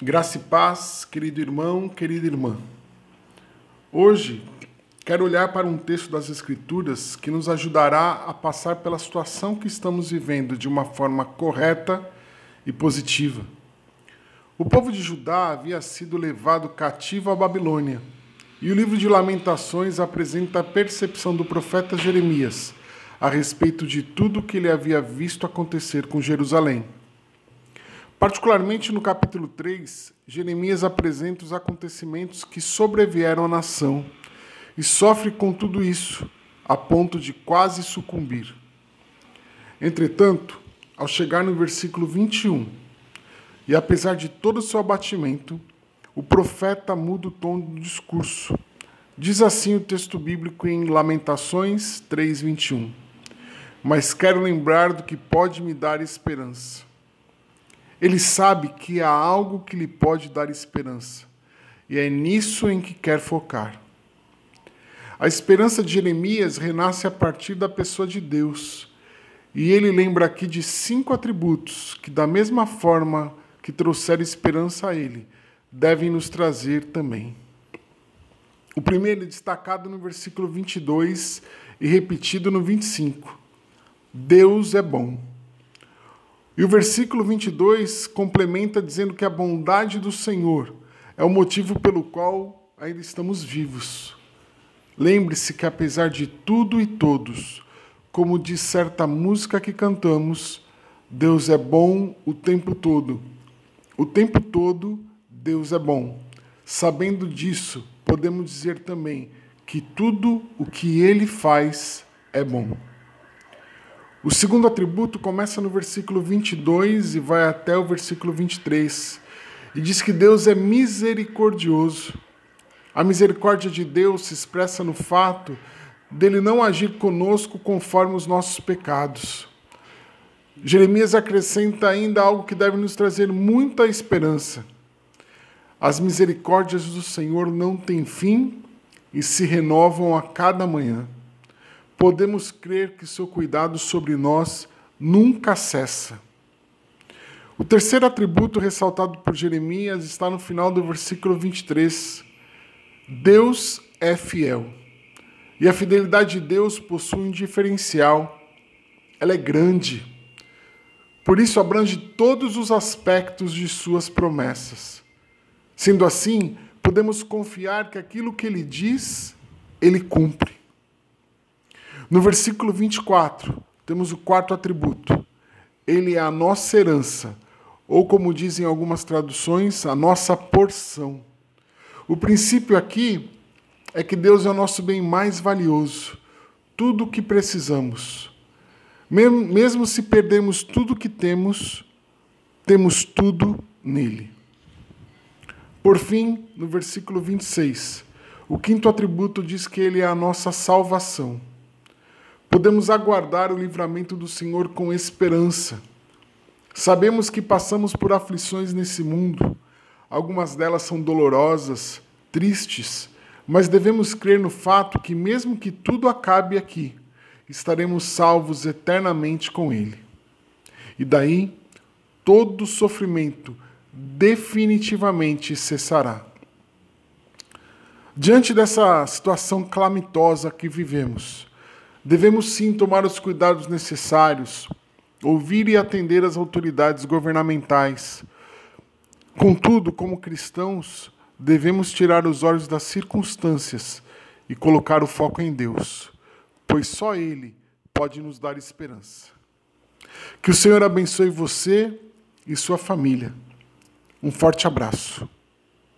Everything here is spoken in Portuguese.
Graça e paz, querido irmão, querida irmã. Hoje quero olhar para um texto das Escrituras que nos ajudará a passar pela situação que estamos vivendo de uma forma correta e positiva. O povo de Judá havia sido levado cativo à Babilônia, e o livro de Lamentações apresenta a percepção do profeta Jeremias a respeito de tudo o que ele havia visto acontecer com Jerusalém. Particularmente no capítulo 3, Jeremias apresenta os acontecimentos que sobrevieram à nação e sofre com tudo isso, a ponto de quase sucumbir. Entretanto, ao chegar no versículo 21, e apesar de todo o seu abatimento, o profeta muda o tom do discurso. Diz assim o texto bíblico em Lamentações 3:21. Mas quero lembrar do que pode me dar esperança. Ele sabe que há algo que lhe pode dar esperança, e é nisso em que quer focar. A esperança de Jeremias renasce a partir da pessoa de Deus, e ele lembra aqui de cinco atributos que, da mesma forma que trouxeram esperança a ele, devem nos trazer também. O primeiro é destacado no versículo 22 e repetido no 25. Deus é bom. E o versículo 22 complementa dizendo que a bondade do Senhor é o motivo pelo qual ainda estamos vivos. Lembre-se que, apesar de tudo e todos, como diz certa música que cantamos, Deus é bom o tempo todo. O tempo todo, Deus é bom. Sabendo disso, podemos dizer também que tudo o que ele faz é bom. O segundo atributo começa no versículo 22 e vai até o versículo 23. E diz que Deus é misericordioso. A misericórdia de Deus se expressa no fato dele não agir conosco conforme os nossos pecados. Jeremias acrescenta ainda algo que deve nos trazer muita esperança. As misericórdias do Senhor não têm fim e se renovam a cada manhã podemos crer que seu cuidado sobre nós nunca cessa. O terceiro atributo ressaltado por Jeremias está no final do versículo 23. Deus é fiel. E a fidelidade de Deus possui um diferencial. Ela é grande. Por isso abrange todos os aspectos de suas promessas. Sendo assim, podemos confiar que aquilo que ele diz, ele cumpre. No versículo 24, temos o quarto atributo. Ele é a nossa herança, ou como dizem algumas traduções, a nossa porção. O princípio aqui é que Deus é o nosso bem mais valioso, tudo o que precisamos. Mesmo se perdemos tudo o que temos, temos tudo nele. Por fim, no versículo 26, o quinto atributo diz que ele é a nossa salvação podemos aguardar o livramento do Senhor com esperança. Sabemos que passamos por aflições nesse mundo, algumas delas são dolorosas, tristes, mas devemos crer no fato que, mesmo que tudo acabe aqui, estaremos salvos eternamente com Ele. E daí, todo sofrimento definitivamente cessará. Diante dessa situação calamitosa que vivemos, Devemos sim tomar os cuidados necessários, ouvir e atender as autoridades governamentais. Contudo, como cristãos, devemos tirar os olhos das circunstâncias e colocar o foco em Deus, pois só Ele pode nos dar esperança. Que o Senhor abençoe você e sua família. Um forte abraço.